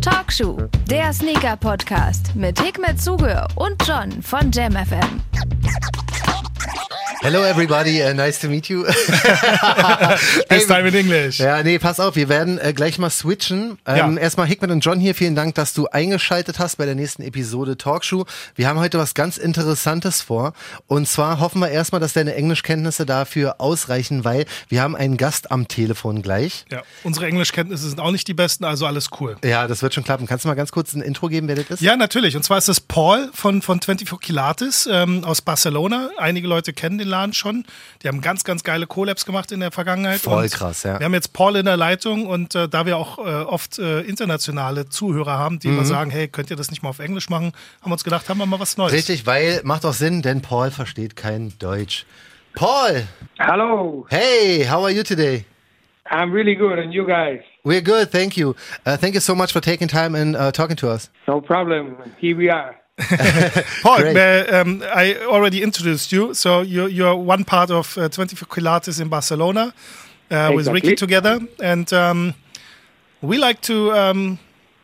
Talkshow, der Sneaker-Podcast mit Hikmet Zuge und John von JamFM. Hello everybody, uh, nice to meet you. This time in English. Ja, nee, pass auf, wir werden äh, gleich mal switchen. Ähm, Ja. Erstmal Hickman und John hier, vielen Dank, dass du eingeschaltet hast bei der nächsten Episode Talkshow. Wir haben heute was ganz Interessantes vor. Und zwar hoffen wir erstmal, dass deine Englischkenntnisse dafür ausreichen, weil wir haben einen Gast am Telefon gleich. Ja, unsere Englischkenntnisse sind auch nicht die besten, also alles cool. Ja, das wird schon klappen. Kannst du mal ganz kurz ein Intro geben, wer das ist? Ja, natürlich. Und zwar ist das Paul von, von 24 Kilates ähm, aus Barcelona. Einige Leute kennen den Laden schon. Die haben ganz, ganz geile Collabs gemacht in der Vergangenheit. Voll und krass, ja. Wir haben jetzt Paul in der Leitung und äh, da wir auch äh, oft äh, internationale Zuhörer haben, die Mhm. immer sagen, hey, könnt ihr das nicht mal auf Englisch machen, haben wir uns gedacht, haben wir mal was Neues. Richtig, weil macht auch Sinn, denn Paul versteht kein Deutsch. Paul, Hello, hey, how are you today? I'm really good, and you guys? We're good, thank you. Uh, thank you so much for taking time and uh, talking to us. No problem. Here we are. Paul, uh, um, I already introduced you. So you're, you're one part of uh, 24 Kilates in Barcelona uh, with Ricky together. And um, we like to um,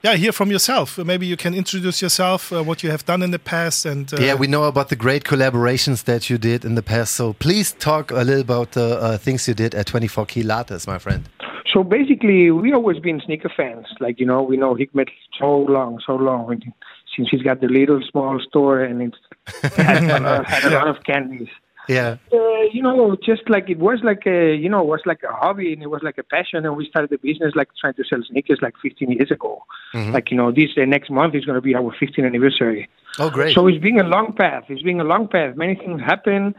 yeah, hear from yourself. Maybe you can introduce yourself, uh, what you have done in the past. and uh, Yeah, we know about the great collaborations that you did in the past. So please talk a little about the uh, things you did at 24 Key Lattes, my friend. So basically, we always been sneaker fans. Like you know, we know Hikmet so long, so long since he's got the little small store and it's had a lot, had a lot of candies. Yeah. Uh, you know, just like it was like a, you know, it was like a hobby and it was like a passion. And we started the business like trying to sell sneakers like 15 years ago. Like you know, this uh, next month is going to be our 15th anniversary. Oh, great. So it's been a long path. It's been a long path. Many things happen,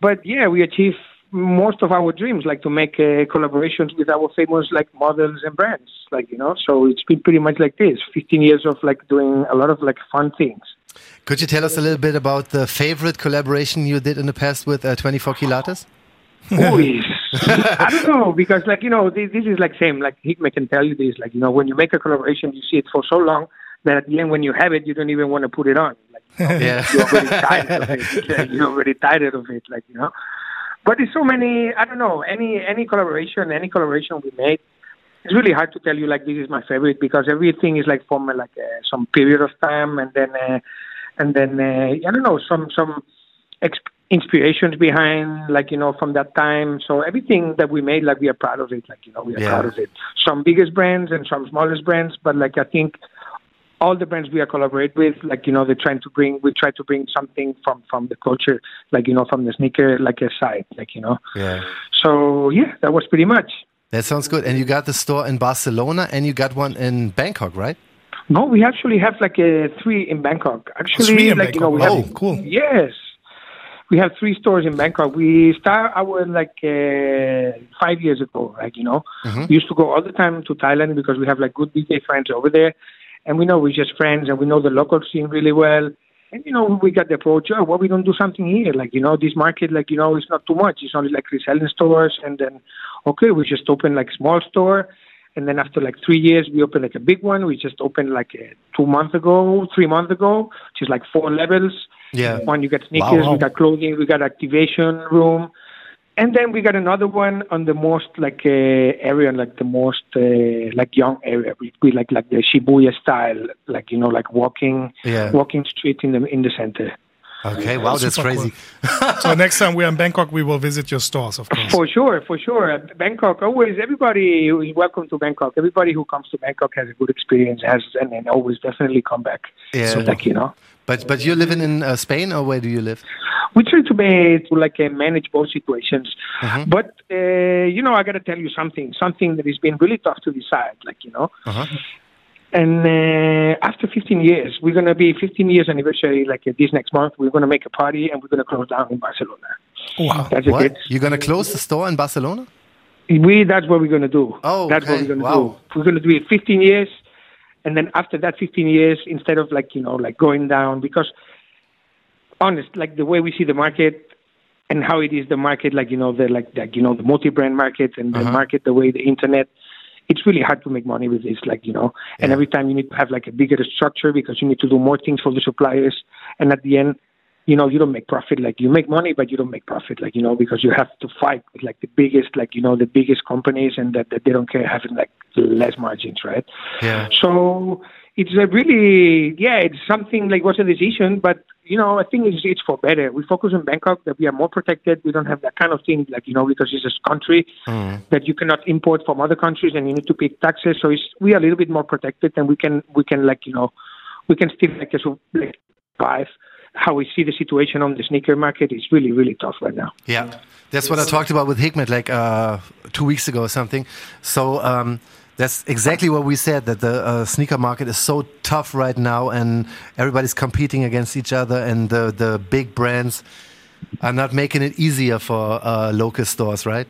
but yeah, we achieved most of our dreams, like to make uh, collaborations with our famous like models and brands, like you know. So it's been pretty much like this. 15 years of like doing a lot of like fun things. Could you tell us a little bit about the favorite collaboration you did in the past with uh, 24 Key Lattes? Always. I don't know because like you know this, this is like same like Hikmet can tell you this like you know when you make a collaboration you see it for so long that at the end when you have it you don't even want to put it on like Yeah. you're already tired of it. You're already tired of it, like you know. But there's so many. I don't know any any collaboration, any collaboration we made. It's really hard to tell you like this is my favorite because everything is like from like uh, some period of time, and then uh, and then uh, I don't know some some exp- inspirations behind like you know from that time. So everything that we made, like we are proud of it. Like you know we are Yeah. proud of it. Some biggest brands and some smallest brands, but like I think all the brands we are collaborate with, like you know, they're trying to bring. We try to bring something from from the culture, like you know, from the sneaker like a side, like you know. Yeah. So yeah, that was pretty much. That sounds good. And you got the store in Barcelona and you got one in Bangkok, right? No, we actually have like a three in Bangkok. Actually, Three in like you know, we Bangkok. have Oh, cool. Yes, we have three stores in Bangkok. We start our like uh, five years ago. Like you know, we used to go all the time to Thailand because we have like good DJ friends over there, and we know we're just friends and we know the local scene really well. And you know, we got the approach. Oh, why we don't do something here? Like you know, this market, like you know, it's not too much. It's only like reselling stores, and then okay, we just open like small store. And then after like three years, we opened like a big one. We just opened like uh, two months ago, three months ago, which is like four levels. Yeah. One, you got sneakers, wow. we got clothing, we got activation room. And then we got another one on the most like uh, area, like the most uh, like young area. We, we like like the Shibuya style, like you know, like walking, Yeah. walking street in the in the center. Okay. Wow, that's Super crazy. so next time we're in Bangkok, we will visit your stores, of course. For sure, for sure. Bangkok, always everybody is welcome to Bangkok. Everybody who comes to Bangkok has a good experience, has and, and always definitely come back. Yeah. So like you know. But but you're living in uh, Spain or where do you live? we try to be to like uh, manage both situations. But uh, you know, I got to tell you something. Something that has been really tough to decide. Like you know. Uh-huh. And uh, after 15 years, we're gonna be 15 years anniversary. Like uh, this next month, we're gonna make a party and we're gonna close down in Barcelona. Wow. That's What? bit. You're gonna close the store in Barcelona? We that's what we're gonna do. Oh, that's what we're gonna Wow. do. We're gonna do it 15 years, and then after that 15 years, instead of like you know like going down, because honest, like the way we see the market and how it is the market, like you know the like like you know the multi-brand market and the Uh-huh. market the way the internet. It's really hard to make money with this, like you know. And every time you need to have like a bigger structure because you need to do more things for the suppliers, and at the end, you know, you don't make profit. Like you make money, but you don't make profit. Like you know, because you have to fight with like the biggest, like you know, the biggest companies, and that, that they don't care having like less margins, right? Yeah. So it's a really, yeah, it's something like was a decision, but you know, I think it's, it's for better. We focus on Bangkok that we are more protected. We don't have that kind of thing, like you know, because it's a country that you cannot import from other countries, and you need to pay taxes. So it's we are a little bit more protected, and we can we can like you know, we can still like survive. How we see the situation on the sneaker market is really really tough right now. Yeah, that's what I talked about with Hikmet like uh, two weeks ago or something. So um, that's exactly what we said that the uh, sneaker market is so tough right now, and everybody's competing against each other, and the the big brands are not making it easier for uh, local stores, right?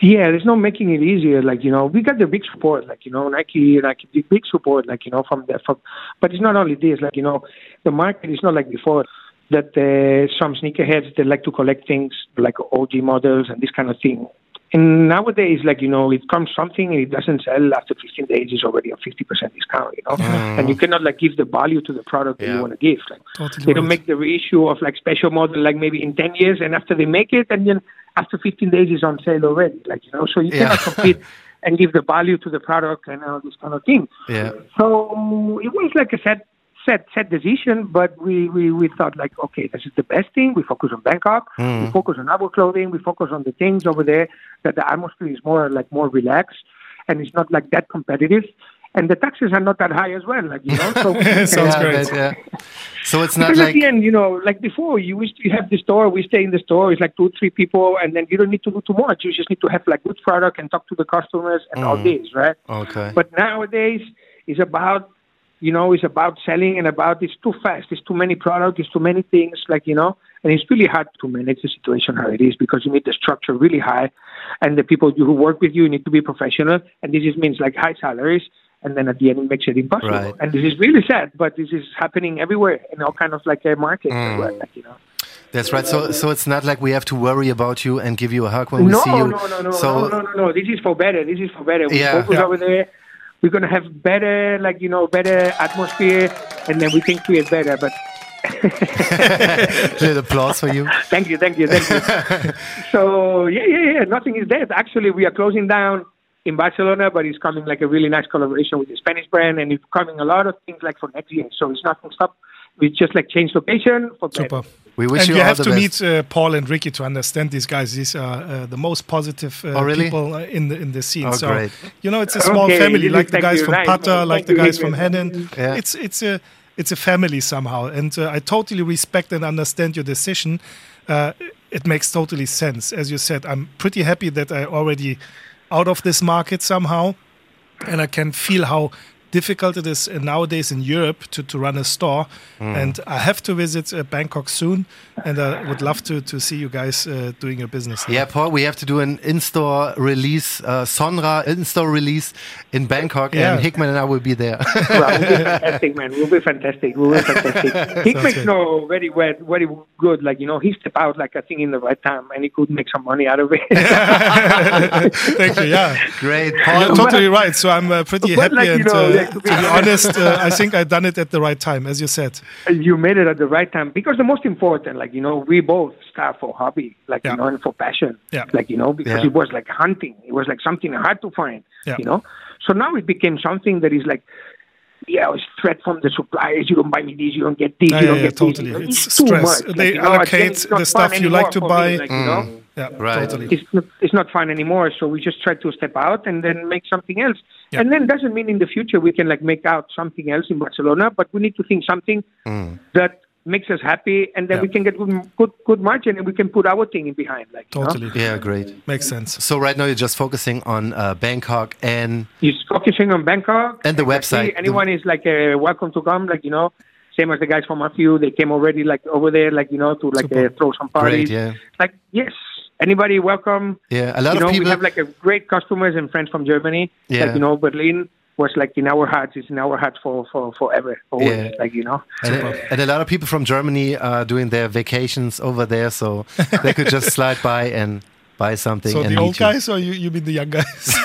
Yeah, there's no making it easier. Like you know, we got the big support. Like you know, Nike, like big, big support. Like you know, from the from. But it's not only this. Like you know, the market is not like before. That uh, some sneakerheads they like to collect things like OG models and this kind of thing. And nowadays, like you know, it comes something and it doesn't sell after 15 days. It's already a 50% discount. You know, mm. and you cannot like give the value to the product that you want to give. Like Totally they don't right. make the reissue of like special model like maybe in 10 years, and after they make it, and then after 15 days it's on sale already. Like you know, so you Yeah. cannot compete and give the value to the product and all this kind of thing. Yeah. So it was like a set set set decision, but we, we, we thought like, okay, this is the best thing. We focus on Bangkok. Hmm. We focus on our clothing. We focus on the things over there that the atmosphere is more like more relaxed and it's not like that competitive. And the taxes are not that high as well, like you know. So Sounds yeah, great. but, yeah. So it's not because at the end, you know, like before, you used to have the store. We stay in the store. It's like two, three people, and then you don't need to do too much. You just need to have like good product and talk to the customers and all this, right? okay. But nowadays, it's about, you know, it's about selling and about it's too fast. It's too many products. It's too many things. Like you know, and it's really hard to manage the situation how it is because you need the structure really high, and the people who work with you need to be professional. And this just means like high salaries. And then at the end, it makes it impossible. Right. And this is really sad, but this is happening everywhere in all kind of like uh, markets. Mm. everywhere, Like, you know. That's right. So so it's not like we have to worry about you and give you a hug when we no, see you. no, no, no, so no, no, no, no. This is for better. This is for better. We Yeah. focus Yeah. over there. We're gonna have better, like you know, better atmosphere, and then we can create better. But little applause for you. thank you, thank you, thank you. so yeah, yeah, yeah. Nothing is dead. Actually, we are closing down in Barcelona, but it's coming like a really nice collaboration with the Spanish brand, and it's coming a lot of things like for next year. So it's nothing stop. We just like change location for better. Super. We wish and you you, have to best. meet uh, Paul and Ricky to understand these guys. These are uh, the most positive uh, Oh, really? people uh, in the in the scene. Oh, so great. you know, it's a small Okay, family, like the guys from Nice. Pata, Thank like the guys from Hennen. Yeah. It's it's a it's a family somehow, and uh, I totally respect and understand your decision. Uh, it makes totally sense, as you said. I'm pretty happy that I already out of this market somehow, and I can feel how difficult it is uh, nowadays in Europe to, to run a store. Mm. And I have to visit uh, Bangkok soon, and I would love to, to see you guys uh, doing your business. there. Yeah, Paul, we have to do an in-store release, uh, Sonra in-store release in Bangkok, Yeah. and Hickman and I will be there. well, we'll be fantastic, man. We'll be fantastic. We'll be fantastic. he makes good. no very well, very good. Like you know, he stepped out like I think in the right time, and he could make some money out of it. Thank you. Yeah. Great, You're totally right. So I'm uh, pretty But happy, like, you know, uh, like, to be honest, uh, I think I done it at the right time, as you said. you made it at the right time because the most important, like you know, we both start for hobby, like Yeah. you know, and for passion, Yeah. like you know, because Yeah. it was like hunting. It was like something hard to find, Yeah. you know. So now it became something that is like. Yeah, it's threat from the suppliers. You don't buy me this. You don't get this. Yeah, you don't yeah, get totally. this. It's too stress. much. They you know, allocate again, it's not the stuff you like to buy. Me, like, you know? Yeah, Right. totally. it's not, it's not fun anymore. So we just try to step out and then make something else. Yeah. And then doesn't mean in the future we can like make out something else in Barcelona, but we need to think something that makes us happy, and then Yeah. we can get good, good, good margin, and we can put our thing in behind. Like you know? Totally. Yeah, great. Makes sense. So right now you're just focusing on uh, Bangkok and He's focusing on Bangkok And the Exactly. website. Anyone is like uh, welcome to come. Like you know, same as the guys from Matthew. They came already like over there, like you know, to like uh, throw some Great, parties. yeah. Like yes, anybody welcome. Yeah, a lot you of know, people- We have like a great customers and friends from Germany. Yeah. Like you know, Berlin was like in our hearts. It's in our hearts for for forever. Always. Yeah. Like you know. and, and a lot of people from Germany are doing their vacations over there, so they could just slide by and buy something. So and the meet old you. guys, or you, you mean the young guys?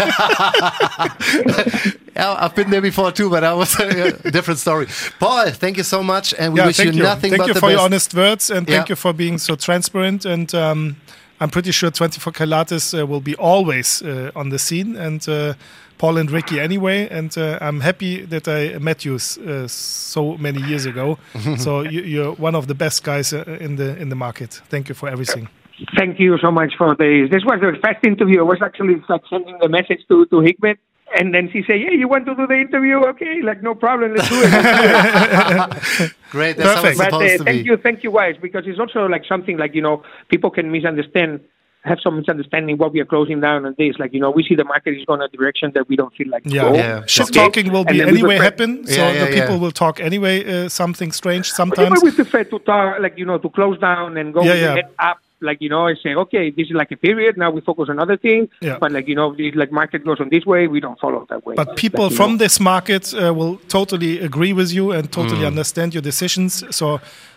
I've been there before too, but that was a different story. Paul, thank you so much, and we yeah, wish thank you you. nothing thank but you the for best. your honest words, and thank Yeah. you for being so transparent. And um, I'm pretty sure 24 Calates uh, will be always uh, on the scene, and uh, Paul and Ricky anyway, and uh, I'm happy that I met you uh, so many years ago. so you, you're one of the best guys uh, in the in the market. Thank you for everything. Thank you so much for this. This was the first interview. I was actually like sending the message to to Hikmet, and then she said, "Yeah, you want to do the interview? Okay, like no problem, let's do it." Let's do it. Great, that's how it's but uh, to thank be. you, thank you, guys, because it's also like something like you know people can misunderstand, have some misunderstanding what we are closing down and this. Like you know, we see the market is going a direction that we don't feel like Yeah, go. Yeah. shit Okay? talking will be anyway happen. So Yeah, yeah, the people yeah. will talk anyway. Uh, something strange But sometimes. we prefer to talk, like you know, to close down and go Yeah, yeah. head up. Like you know, and say, okay, this is like a period. Now we focus on other things. Yeah. But like you know, the like market goes on this way, we don't follow that way. But people Like, from know. this market uh, will totally agree with you and totally Mm. understand your decisions. So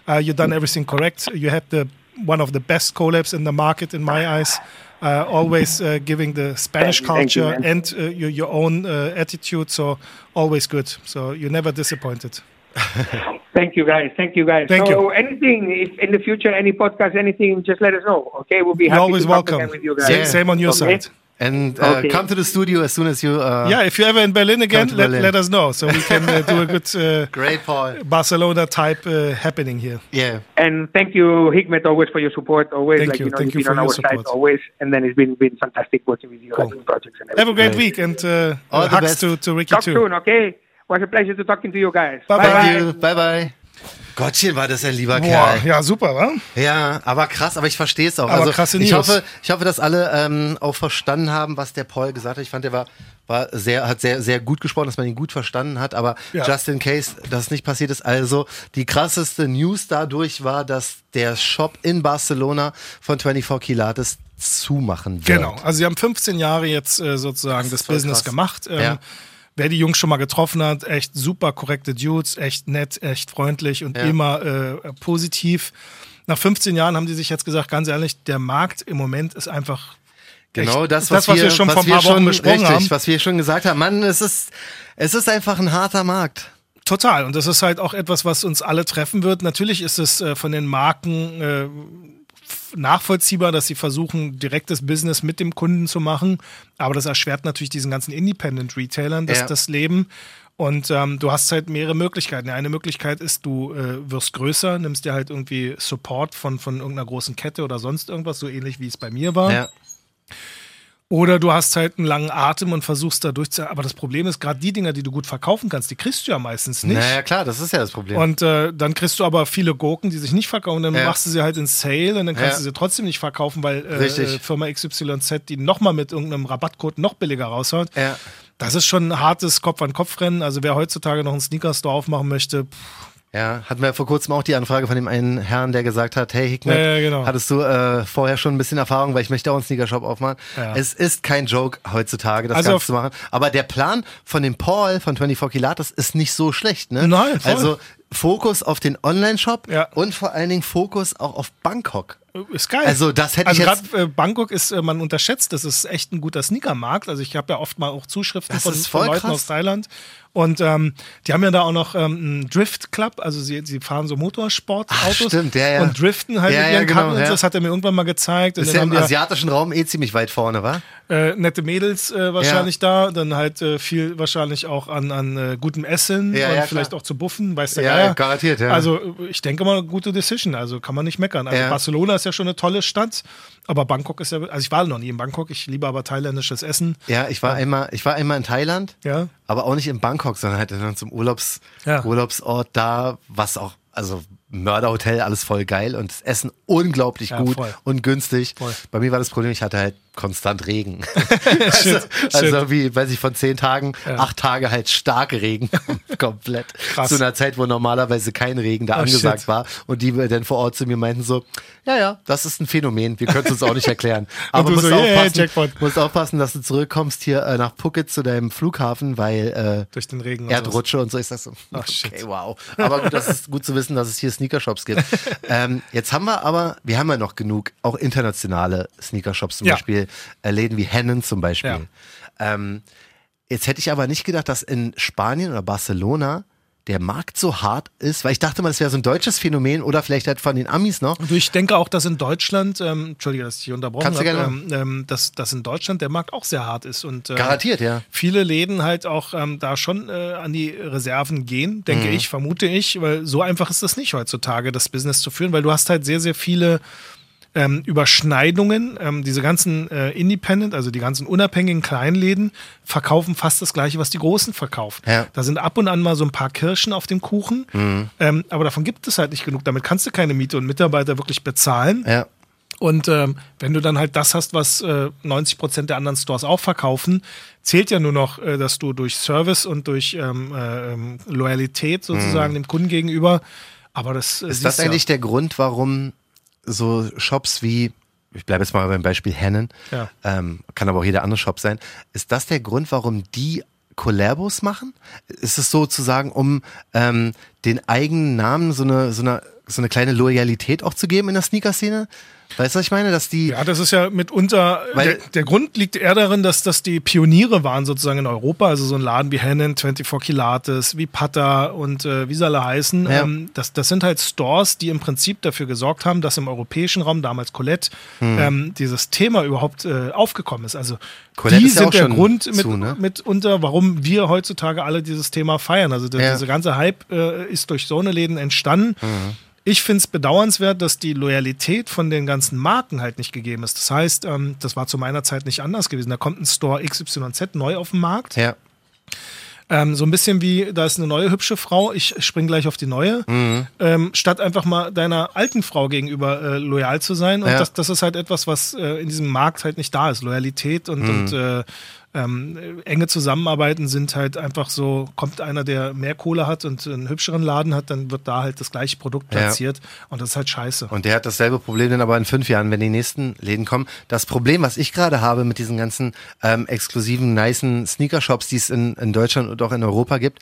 uh, you've done everything correct. You had the one of the best collabs in the market, in my eyes. Uh, always uh, giving the Spanish Thank you, culture and uh, your, your own uh, attitude. So always good. So you're never disappointed. Thank you, guys. Thank you, guys. Thank so you. anything, if in the future, any podcast, anything, just let us know. Okay, we'll be You're happy always to talk welcome. again with you guys. Same, same on your Okay. side. And uh, Okay. come to the studio as soon as you. Uh, Yeah, if you're ever in Berlin again, let, Berlin. let us know so we can uh, do a good uh, Great, Paul. Barcelona type uh, happening here. Yeah. And thank you, Hikmet, always for your support. Always, Thank like you. you know, Thank you've you been for on your our side support. always, and then it's been been fantastic working with you, like Cool. in projects and Have a everything. great week and uh, All uh, the hugs best. to, to Ricky Talk too. soon, okay? Was a pleasure to talking to you guys. Bye-bye. Thank you. Bye, bye. Gottchen, war das ein lieber Boah, Kerl. ja, super, wa? Ja, aber krass, aber ich verstehe es auch. Aber also, krasse ich hoffe, ich hoffe, dass alle ähm, auch verstanden haben, was der Paul gesagt hat. Ich fand, der war, war sehr, hat sehr, sehr gut gesprochen, dass man ihn gut verstanden hat. Aber Ja. just in case das nicht passiert ist, also die krasseste News dadurch war, dass der Shop in Barcelona von 24 Kilates zumachen wird. Genau. Also sie haben 15 Jahre jetzt äh, sozusagen das, voll Business krass. gemacht. Ähm, Ja. Wer die Jungs schon mal getroffen hat, echt super korrekte Dudes, echt nett, echt freundlich und Ja. immer äh, positiv. Nach 15 Jahren haben die sich jetzt gesagt, ganz ehrlich, der Markt im Moment ist einfach Genau echt, das, was, wir, schon vor ein paar wir Wochen schon, besprochen richtig, haben. was wir schon gesagt haben. Mann, es ist, es ist einfach ein harter Markt. Total. Und das ist halt auch etwas, was uns alle treffen wird. Natürlich ist es äh, von den Marken äh, nachvollziehbar, dass sie versuchen, direktes Business mit dem Kunden zu machen. Aber das erschwert natürlich diesen ganzen Independent-Retailern das, Ja. das Leben. Und ähm, du hast halt mehrere Möglichkeiten. Eine Möglichkeit ist, du äh, wirst größer, nimmst dir halt irgendwie Support von, von irgendeiner großen Kette oder sonst irgendwas, so ähnlich wie es bei mir war. Ja. Oder du hast halt einen langen Atem und versuchst da durchzu. Aber das Problem ist, gerade die Dinger, die du gut verkaufen kannst, die kriegst du ja meistens nicht. Naja, klar, das ist ja das Problem. Und äh, dann kriegst du aber viele Gurken, die sich nicht verkaufen. Dann Ja. machst du sie halt in Sale und dann kannst Ja. du sie trotzdem nicht verkaufen, weil äh, äh, Firma XYZ die nochmal mit irgendeinem Rabattcode noch billiger raushaut. ja. Das ist schon ein hartes Kopf-an-Kopf-Rennen. Also wer heutzutage noch einen Sneaker-Store aufmachen möchte, pff, Ja, hatten wir vor kurzem auch die Anfrage von dem einen Herrn, der gesagt hat, hey Hickmet, Ja, ja, genau. hattest du äh, vorher schon ein bisschen Erfahrung, weil ich möchte auch einen Sneakershop aufmachen. Ja. Es ist kein Joke heutzutage, das Also Ganze zu machen. Aber der Plan von dem Paul von 24 Kilates ist nicht so schlecht, ne? Nein, voll. Also Fokus auf den Online-Shop und vor allen Dingen Fokus auch auf Bangkok. Ist geil. Also das hätte also ich jetzt- gerade äh, Bangkok ist, äh, man unterschätzt, das ist echt ein guter Sneakermarkt. Also ich habe ja oft mal auch Zuschriften Das von, von Leuten krass. aus Thailand. Und ähm, die haben ja da auch noch ähm, einen Drift Club, also sie, sie fahren so Motorsportautos stimmt, ja, ja. und driften halt Ja, mit ja, ihren genau, und so. ja. Das hat er mir irgendwann mal gezeigt. Ist ja im asiatischen Raum eh ziemlich weit vorne, wa? äh, nette Mädels äh, wahrscheinlich da, dann halt äh, viel wahrscheinlich auch an, an äh, gutem Essen Ja, und ja, vielleicht klar. auch zu buffen, weiß der Ja, Geier. garantiert, ja. Also äh, ich denke mal, gute Decision, also kann man nicht meckern. Also Ja. Barcelona ist ja schon eine tolle Stadt, aber Bangkok ist ja, also ich war noch nie in Bangkok, ich liebe aber thailändisches Essen. Ja, ich war einmal, ich war einmal in Thailand. Ja. Aber auch nicht in Bangkok, sondern halt in unserem Urlaubs, Ja. Urlaubsort da, was auch, also Mörderhotel, alles voll geil und das Essen unglaublich Ja, gut voll. und günstig. Voll. Bei mir war das Problem, ich hatte halt konstant Regen. Shit, also shit. wie, weiß ich, von zehn Tagen, Ja. acht Tage halt starke Regen. Komplett. Krass. Zu einer Zeit, wo normalerweise kein Regen da Oh, angesagt shit. war. Und die dann vor Ort zu mir meinten so, ja, ja, das ist ein Phänomen, wir können es uns auch nicht erklären. Aber du musst so, yeah, aufpassen, Jackpot. musst aufpassen, dass du zurückkommst hier äh, nach Phuket zu deinem Flughafen, weil äh, Durch den Regen. Erdrutsche und so. Ich sag so, Ach, okay, shit. wow. Aber gut, das ist gut zu wissen, dass es hier Sneakershops gibt. ähm, jetzt haben wir aber, wir haben ja noch genug, auch internationale Sneakershops, zum Ja. Beispiel Läden wie Hennen zum Beispiel. Ja. Ähm, jetzt hätte ich aber nicht gedacht, dass in Spanien oder Barcelona der Markt so hart ist? Weil ich dachte mal, das wäre so ein deutsches Phänomen oder vielleicht halt von den Amis noch. Und ich denke auch, dass in Deutschland, ähm, Entschuldige, dass ich hier unterbrochen Kannst habe, ähm, ähm, dass, dass in Deutschland der Markt auch sehr hart ist. Und, ähm, Garantiert, ja. Viele Läden halt auch ähm, da schon äh, an die Reserven gehen, denke Mhm. ich, vermute ich, weil so einfach ist das nicht heutzutage, das Business zu führen, weil du hast halt sehr, sehr viele ähm, Überschneidungen. Ähm, diese ganzen äh, Independent, also die ganzen unabhängigen Kleinläden, verkaufen fast das gleiche, was die Großen verkaufen. Ja. Da sind ab und an mal so ein paar Kirschen auf dem Kuchen, Mhm. ähm, aber davon gibt es halt nicht genug. Damit kannst du keine Miete und Mitarbeiter wirklich bezahlen. Ja. Und ähm, wenn du dann halt das hast, was äh, 90 Prozent der anderen Stores auch verkaufen, zählt ja nur noch, äh, dass du durch Service und durch ähm, äh, ähm, Loyalität sozusagen dem Kunden gegenüber. Aber das äh, Mhm. Ist das eigentlich der Grund, warum so Shops wie, ich bleibe jetzt mal beim Beispiel Hennen, Ja. ähm, kann aber auch jeder andere Shop sein, ist das der Grund, warum die Collabos machen? Ist es sozusagen, um ähm, den eigenen Namen so eine, so, eine, so eine kleine Loyalität auch zu geben in der Sneaker-Szene? Weißt du, was ich meine? Dass die. Ja, das ist ja mitunter, Weil- der, der Grund liegt eher darin, dass das die Pioniere waren sozusagen in Europa, also so ein Laden wie Hennen, 24 Kilates, wie Pata und äh, wie sie alle heißen. Ja. Ähm, das, das sind halt Stores, die im Prinzip dafür gesorgt haben, dass im europäischen Raum, damals Colette, ähm, dieses Thema überhaupt äh, aufgekommen ist. Also Hm. Colette die ist ja sind der Grund mit, zu, ne? mitunter, warum wir heutzutage alle dieses Thema feiern. Also der, Ja. dieser ganze Hype äh, ist durch so eine Läden entstanden. Mhm. Ich finde es bedauernswert, dass die Loyalität von den ganzen Marken halt nicht gegeben ist. Das heißt, ähm, das war zu meiner Zeit nicht anders gewesen. Da kommt ein Store XYZ neu auf den Markt. Ja. Ähm, so ein bisschen wie, da ist eine neue hübsche Frau, ich spring gleich auf die neue. Ähm, statt einfach mal deiner alten Frau gegenüber äh, loyal zu sein. Und Ja. das, das ist halt etwas, was äh, in diesem Markt halt nicht da ist. Loyalität und, und äh, ähm, äh, enge Zusammenarbeiten sind halt einfach so, kommt einer, der mehr Kohle hat und einen hübscheren Laden hat, dann wird da halt das gleiche Produkt Ja. platziert. Und das ist halt scheiße. Und der hat dasselbe Problem dann aber in fünf Jahren, wenn die nächsten Läden kommen. Das Problem, was ich gerade habe mit diesen ganzen ähm, exklusiven, nicen Sneaker-Shops, die es in, in Deutschland und auch in Europa gibt,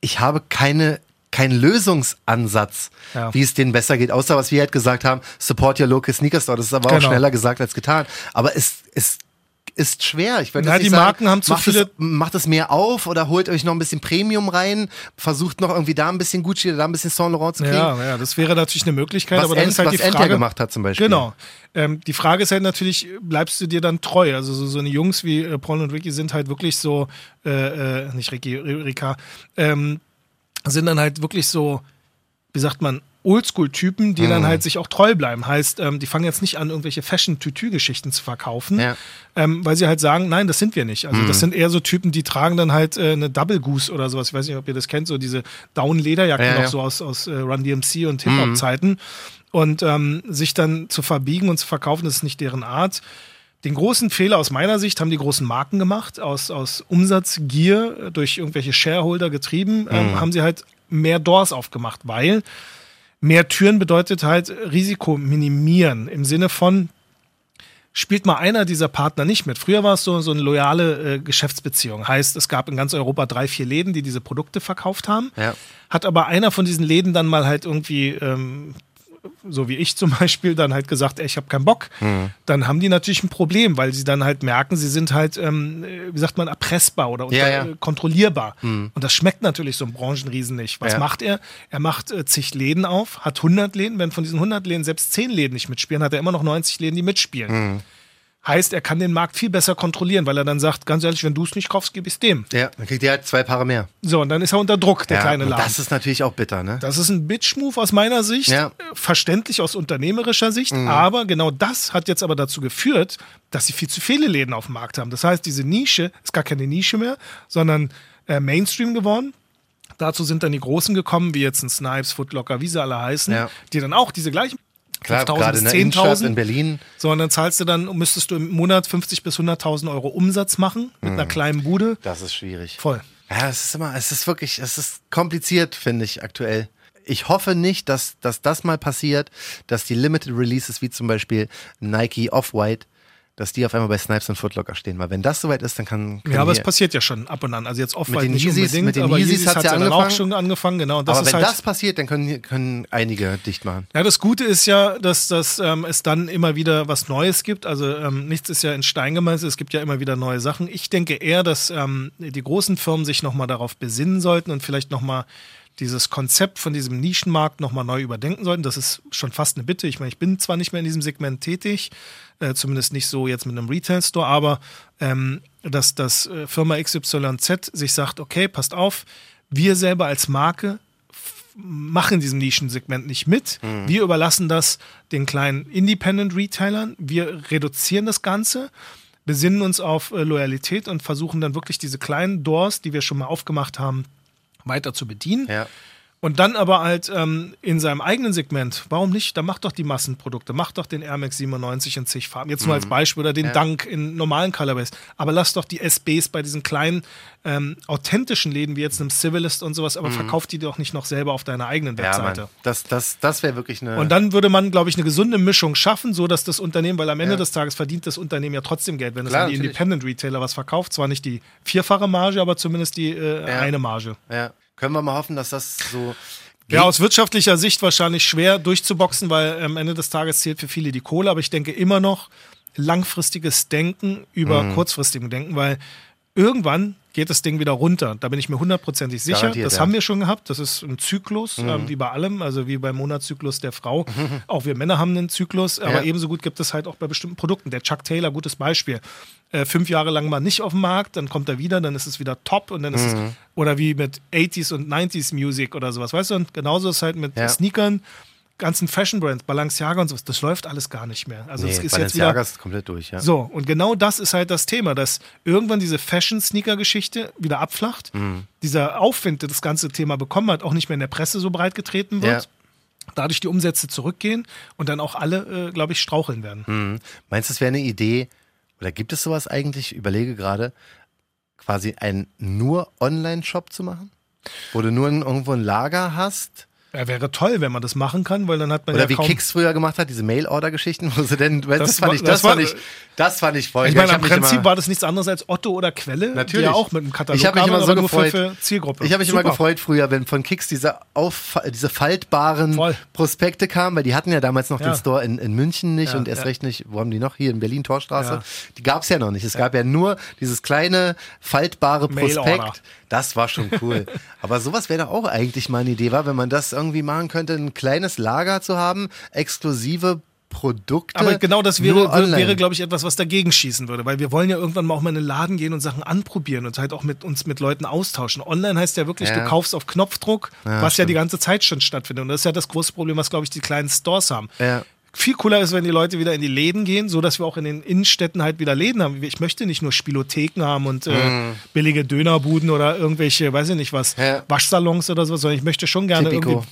ich habe keine keinen Lösungsansatz, Ja. wie es denen besser geht, außer was wir halt gesagt haben, support your local sneaker store. Das ist aber auch Genau. schneller gesagt als getan. Aber es, es ist schwer. Ich Ja, die sagen, Marken haben zu macht viele- Es, macht es mehr auf oder holt euch noch ein bisschen Premium rein, versucht noch irgendwie da ein bisschen Gucci oder da ein bisschen Saint Laurent zu kriegen. Ja, ja, das wäre natürlich eine Möglichkeit, was aber dann ist halt die Frage. gemacht hat zum Beispiel. Genau. Ähm, die Frage ist halt natürlich, bleibst du dir dann treu? Also so, so eine Jungs wie äh, Paul und Ricky sind halt wirklich so, äh, äh, nicht Ricky, Rika, ähm, sind dann halt wirklich so, wie sagt man, Oldschool-Typen, die Mhm. dann halt sich auch treu bleiben. Heißt, ähm, die fangen jetzt nicht an, irgendwelche Fashion-Tütü-Geschichten zu verkaufen, Ja. ähm, weil sie halt sagen, nein, das sind wir nicht. Also Mhm. das sind eher so Typen, die tragen dann halt äh, eine Double Goose oder sowas. Ich weiß nicht, ob ihr das kennt, so diese Down-Lederjacken Ja, noch ja. so aus, aus äh, Run DMC und Hip-Hop-Zeiten. Und ähm, sich dann zu verbiegen und zu verkaufen, das ist nicht deren Art. Den großen Fehler aus meiner Sicht haben die großen Marken gemacht, aus, aus Umsatzgier durch irgendwelche Shareholder getrieben, ähm, haben sie halt mehr Doors aufgemacht, weil mehr Türen bedeutet halt Risiko minimieren im Sinne von, spielt mal einer dieser Partner nicht mit. Früher war es so, so eine loyale äh, Geschäftsbeziehung. Heißt, es gab in ganz Europa drei, vier Läden, die diese Produkte verkauft haben. Ja. Hat aber einer von diesen Läden dann mal halt irgendwie, ähm, so wie ich zum Beispiel, dann halt gesagt, ey, ich habe keinen Bock. Mhm. Dann haben die natürlich ein Problem, weil sie dann halt merken, sie sind halt, ähm, äh, wie sagt man, erpressbar oder Ja, ja. äh, kontrollierbar. Und das schmeckt natürlich so einem Branchenriesen nicht. Was Ja. macht er? Er macht äh, zig Läden auf, hat 100 Läden. Wenn von diesen 100 Läden selbst 10 Läden nicht mitspielen, hat er immer noch 90 Läden, die mitspielen. Heißt, er kann den Markt viel besser kontrollieren, weil er dann sagt, ganz ehrlich, wenn du es nicht kaufst, gebe ich es dem. Ja, dann kriegt ihr halt zwei Paare mehr. So, und dann ist er unter Druck, der ja, kleine Laden. das ist natürlich auch bitter, ne? Das ist ein Bitch-Move aus meiner Sicht, Ja. äh, verständlich aus unternehmerischer Sicht, Mhm. aber genau das hat jetzt aber dazu geführt, dass sie viel zu viele Läden auf dem Markt haben. Das heißt, diese Nische ist gar keine Nische mehr, sondern äh, Mainstream geworden. Dazu sind dann die Großen gekommen, wie jetzt ein Snipes, Footlocker, wie sie alle heißen, Ja. die dann auch diese gleichen Klar, 5.000 gerade in der Innenstadt 10.000 in Berlin. so, und dann zahlst du dann, müsstest du im Monat 50 bis 100.000 Euro Umsatz machen mit einer kleinen Bude. Das ist schwierig. Voll. Ja, es ist immer, es ist wirklich, es ist kompliziert, finde ich, aktuell. Ich hoffe nicht, dass, dass das mal passiert, dass die Limited Releases wie zum Beispiel Nike Off-White, dass die auf einmal bei Snipes und Footlocker stehen. Weil wenn das soweit ist, dann kann. Ja, aber es passiert ja schon ab und an. Also jetzt oft den nicht Yeezys- unbedingt, mit den aber Yeezys Yeezys hat ja dann auch angefangen. schon angefangen, genau. Aber wenn halt, das passiert, dann können, können einige dicht machen. Ja, das Gute ist ja, dass, dass ähm, es dann immer wieder was Neues gibt. Also ähm, nichts ist ja in Stein gemeißelt, es gibt ja immer wieder neue Sachen. Ich denke eher, dass ähm, die großen Firmen sich nochmal darauf besinnen sollten und vielleicht nochmal dieses Konzept von diesem Nischenmarkt nochmal neu überdenken sollten. Das ist schon fast eine Bitte. Ich meine, ich bin zwar nicht mehr in diesem Segment tätig, äh, zumindest nicht so jetzt mit einem Retail-Store, aber ähm, dass das äh, Firma XYZ sich sagt, okay, passt auf, wir selber als Marke machen in diesem Nischensegment nicht mit. Mhm. Wir überlassen das den kleinen Independent-Retailern. Wir reduzieren das Ganze, besinnen uns auf äh, Loyalität und versuchen dann wirklich diese kleinen Doors, die wir schon mal aufgemacht haben, weiter zu bedienen. Ja. Und dann aber halt ähm, in seinem eigenen Segment, warum nicht? Dann macht doch die Massenprodukte, macht doch den Air Max 97 in zig Farben. Jetzt nur als Beispiel oder den Ja. Dunk in normalen Colorways. Aber lass doch die SBs bei diesen kleinen ähm, authentischen Läden wie jetzt einem Civilist und sowas, aber verkauf die doch nicht noch selber auf deiner eigenen Ja, Webseite. Mann. Das, das, das wäre wirklich eine. Und dann würde man, glaube ich, eine gesunde Mischung schaffen, so dass das Unternehmen, weil am Ende Ja. des Tages verdient das Unternehmen ja trotzdem Geld, wenn es an die natürlich. Independent Retailer was verkauft. Zwar nicht die vierfache Marge, aber zumindest die äh, Ja. eine Marge. ja. Können wir mal hoffen, dass das so. Ja, aus wirtschaftlicher Sicht wahrscheinlich schwer durchzuboxen, weil am Ende des Tages zählt für viele die Kohle, aber ich denke immer noch langfristiges Denken über Mhm. kurzfristigem Denken, weil irgendwann geht das Ding wieder runter. Da bin ich mir hundertprozentig sicher. Garantiert, das ja. Mhm. haben wir schon gehabt. Das ist ein Zyklus, ähm, wie bei allem, also wie beim Monatszyklus der Frau. Auch wir Männer haben einen Zyklus, aber Ja. ebenso gut gibt es halt auch bei bestimmten Produkten. Der Chuck Taylor, gutes Beispiel. Äh, fünf Jahre lang mal nicht auf dem Markt, dann kommt er wieder, dann ist es wieder top und dann ist Mhm. es, oder wie mit 80s und 90s Music oder sowas, weißt du? Und genauso ist halt mit Ja. Sneakern, ganzen Fashion Brands, Balenciaga und sowas, das läuft alles gar nicht mehr. Also Nee, das ist jetzt wieder ist komplett durch, ja. so, und genau das ist halt das Thema, dass irgendwann diese Fashion-Sneaker-Geschichte wieder abflacht, Mhm. dieser Aufwind, der das ganze Thema bekommen hat, auch nicht mehr in der Presse so breit getreten wird, Ja. dadurch die Umsätze zurückgehen und dann auch alle, äh, glaube ich, straucheln werden. Mhm. Meinst du, es wäre eine Idee, oder gibt es sowas eigentlich? Ich überlege gerade, quasi einen nur Online-Shop zu machen? Wo du nur ein, irgendwo ein Lager hast? Ja, wäre toll, wenn man das machen kann, weil dann hat man Oder ja wie kaum... Kicks früher gemacht hat, diese Mail-Order-Geschichten, wo sie denn, das, Das fand war- ich, das das, war- fand ich, das fand ich voll. ich meine, hab im Prinzip immer- war das nichts anderes als Otto oder Quelle, Natürlich. die ja auch mit einem Katalog Ich habe mich immer so gefreut. Für, für Zielgruppe. Ich habe mich immer Super. gefreut früher, wenn von Kicks diese, auf, diese faltbaren Voll. Prospekte kamen, weil die hatten ja damals noch Ja. den Store in, in München nicht Ja, und erst recht nicht, wo haben die noch? Hier in Berlin, Torstraße. Die gab es ja noch nicht. Es gab ja nur dieses kleine faltbare. Prospekt. Das war schon cool. Aber sowas wäre doch auch eigentlich mal eine Idee, war, wenn man das irgendwie machen könnte, ein kleines Lager zu haben, exklusive Produkte. Aber genau das wäre, wäre glaube ich, etwas, was dagegen schießen würde, weil wir wollen ja irgendwann mal auch mal in den Laden gehen und Sachen anprobieren und halt auch mit uns mit Leuten austauschen. Online heißt ja wirklich, Ja. du kaufst auf Knopfdruck, Ja, was ja stimmt. die ganze Zeit schon stattfindet. Und das ist ja das große Problem, was, glaube ich, die kleinen Stores haben. Ja. Viel cooler ist, wenn die Leute wieder in die Läden gehen, so dass wir auch in den Innenstädten halt wieder Läden haben. Ich möchte nicht nur Spielotheken haben und äh, billige Dönerbuden oder irgendwelche, weiß ich nicht was. Ja. Waschsalons oder so, sondern ich möchte schon gerne Tipico. irgendwie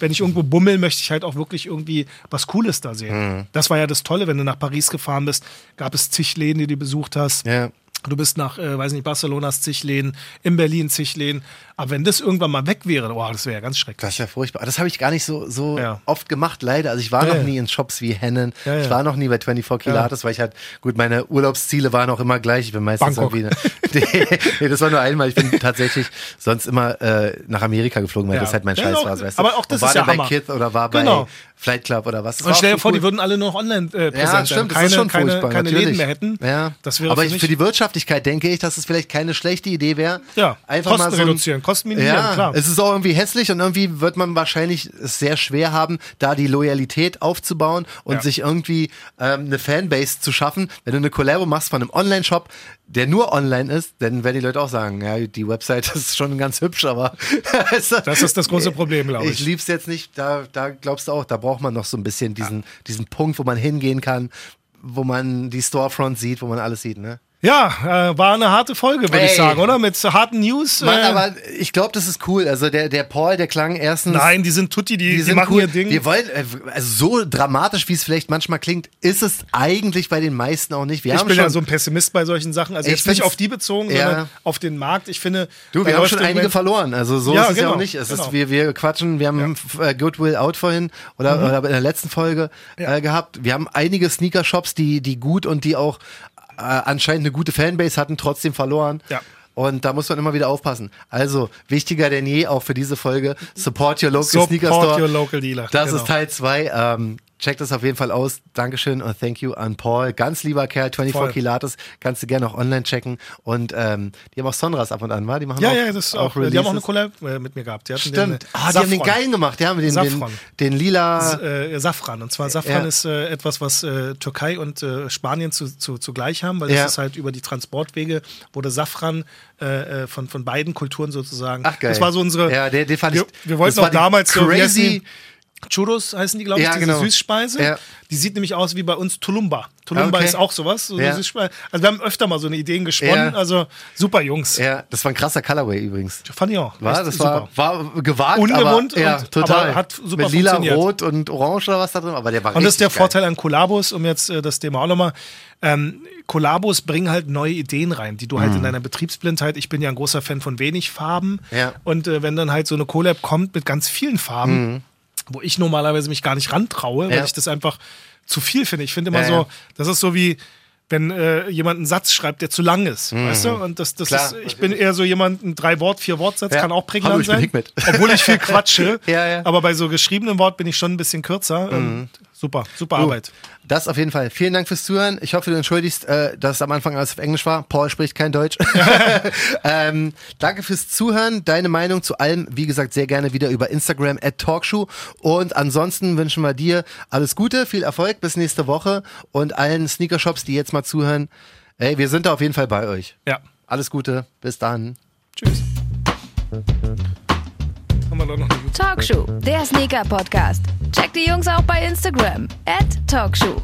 wenn ich irgendwo bummel, möchte ich halt auch wirklich irgendwie was Cooles da sehen. Mhm. Das war ja das Tolle, wenn du nach Paris gefahren bist, gab es zig Läden, die du besucht hast. Ja. Du bist nach, äh, weiß nicht, Barcelonas zig Läden, in Berlin zig Läden. Aber wenn das irgendwann mal weg wäre, oh, das wäre ja ganz schrecklich. Das ist ja furchtbar. Das habe ich gar nicht so, so Ja. oft gemacht, leider. Also ich war Ja, noch nie in Shops wie Hennen. Ich war noch nie bei 24 Kilates, weil ich halt, gut, meine Urlaubsziele waren auch immer gleich. Ich bin meistens Bangkok. irgendwie. nee, nee, das war nur einmal. Ich bin tatsächlich sonst immer äh, nach Amerika geflogen, weil das halt mein Scheiß auch- war. Weißt du? aber auch das war ist ja bei. Kith oder war Genau. bei Flight Club oder was. Das Und stell dir vor, die cool. würden alle nur noch online äh, präsent Ja, sein. stimmt, das keine, ist schon keine, furchtbar, keine natürlich. Läden mehr hätten. Ja. Das wäre Aber für für die Wirtschaftlichkeit denke ich, dass es vielleicht keine schlechte Idee wäre. ja, einfach Kosten mal so ein- reduzieren, Kosten minimieren, ja, klar. Es ist auch irgendwie hässlich und irgendwie wird man wahrscheinlich es sehr schwer haben, da die Loyalität aufzubauen und Ja. sich irgendwie ähm, eine Fanbase zu schaffen. Wenn du eine Collabo machst von einem Online-Shop, der nur online ist, dann werden die Leute auch sagen, ja, die Website ist schon ganz hübsch, aber Das ist das große Problem, glaube ich ich. lieb's jetzt nicht. Da, da glaubst du auch, da braucht man noch so ein bisschen diesen, diesen Punkt, wo man hingehen kann, wo man die Storefront sieht, wo man alles sieht, ne? Ja, äh, war eine harte Folge, würde ich sagen, oder? Mit so harten News. Mann, äh, aber ich glaube, das ist cool. Also der, der Paul, der klang erstens. nein, die sind Tutti, die, die, sind machen cool. ihr Ding. Wir wollen, äh, also so dramatisch, wie es vielleicht manchmal klingt, ist es eigentlich bei den meisten auch nicht. Wir ich bin ja so ein Pessimist bei solchen Sachen. Also Ich jetzt nicht auf die bezogen, Ja. sondern auf den Markt. Ich finde, Du, wir haben schon einige Moment- verloren. Also so Ja, ist es ja genau, auch nicht. Es genau. ist, wir, wir quatschen, wir haben äh, Goodwill Out vorhin oder, oder in der letzten Folge Mhm. Ja. gehabt. Wir haben einige Sneaker-Shops, die, die gut und die auch äh, anscheinend eine gute Fanbase hatten, trotzdem verloren. Ja. Und da muss man immer wieder aufpassen. Also, wichtiger denn je, auch für diese Folge, support your local Support Sneaker Store. your local dealer. Das Genau. ist Teil 2. Ähm, Checkt das auf jeden Fall aus. Dankeschön und thank you an Paul. Ganz lieber Kerl, 24 Voll. Kilates. Kannst du gerne auch online checken. Und ähm, die haben auch Sonras ab und an, war? Die machen Ja, auch, ja, das ist auch, die haben auch eine Releases. Collab äh, mit mir gehabt. Die Stimmt. Den, Ah, die haben den geilen gemacht. Die haben den, den, Safran. den lila. äh, Safran. Und zwar Safran Ja. ist äh, etwas, was äh, Türkei und äh, Spanien zu, zu, zugleich haben, weil Ja. das ist halt über die Transportwege wurde Safran äh, äh, von, von beiden Kulturen sozusagen. Ach geil. Das war so unsere. Ja, der, den fand wir, ich. wir wollten das war auch damals so crazy. die? Churros heißen die, glaube ich, Ja, diese genau. Süßspeise. Ja. Die sieht nämlich aus wie bei uns Tulumba. Tulumba Okay. ist auch sowas. So Ja. Also wir haben öfter mal so eine Ideen gesponnen. Ja. Also super Jungs. Ja, das war ein krasser Colorway übrigens. Fand ich auch. War, das war, war gewagt, Ungewohnt aber, ja, und- total. aber hat super Mit lila, rot und orange oder was da drin, aber der war Und das ist der geil. Vorteil an Kollabos, um jetzt äh, das Thema auch nochmal. Ähm, Kollabos bringen halt neue Ideen rein, die du halt in deiner Betriebsblindheit, ich bin ja ein großer Fan von wenig Farben. Mhm. Ja. Und äh, wenn dann halt so eine Collab kommt mit ganz vielen Farben, wo ich normalerweise mich gar nicht rantraue, weil Mhm. Ich das einfach zu viel finde. Ich finde immer so, das ist so wie, wenn äh, jemand einen Satz schreibt, der zu lang ist, weißt du? Und das, das Mhm. Klar, ist, ich bin eher so jemand, ein drei Wort, vier Wortsatz Ja. kann auch prägnant Hallo, sein, obwohl ich viel quatsche. Ja, ja. Aber bei so geschriebenen Wort bin ich schon ein bisschen kürzer. Und super, super Arbeit. Das auf jeden Fall. Vielen Dank fürs Zuhören. Ich hoffe, du entschuldigst, äh, dass es am Anfang alles auf Englisch war. Paul spricht kein Deutsch. ähm, danke fürs Zuhören. Deine Meinung zu allem, wie gesagt, sehr gerne wieder über Instagram at Talkshow. Und ansonsten wünschen wir dir alles Gute, viel Erfolg bis nächste Woche und allen Sneakershops, die jetzt mal zuhören. Ey, wir sind da auf jeden Fall bei euch. Ja. Alles Gute. Bis dann. Tschüss. Haben wir doch noch eine gute Talkshow, der Sneaker Checkt die Jungs auch bei Instagram. Talkshow.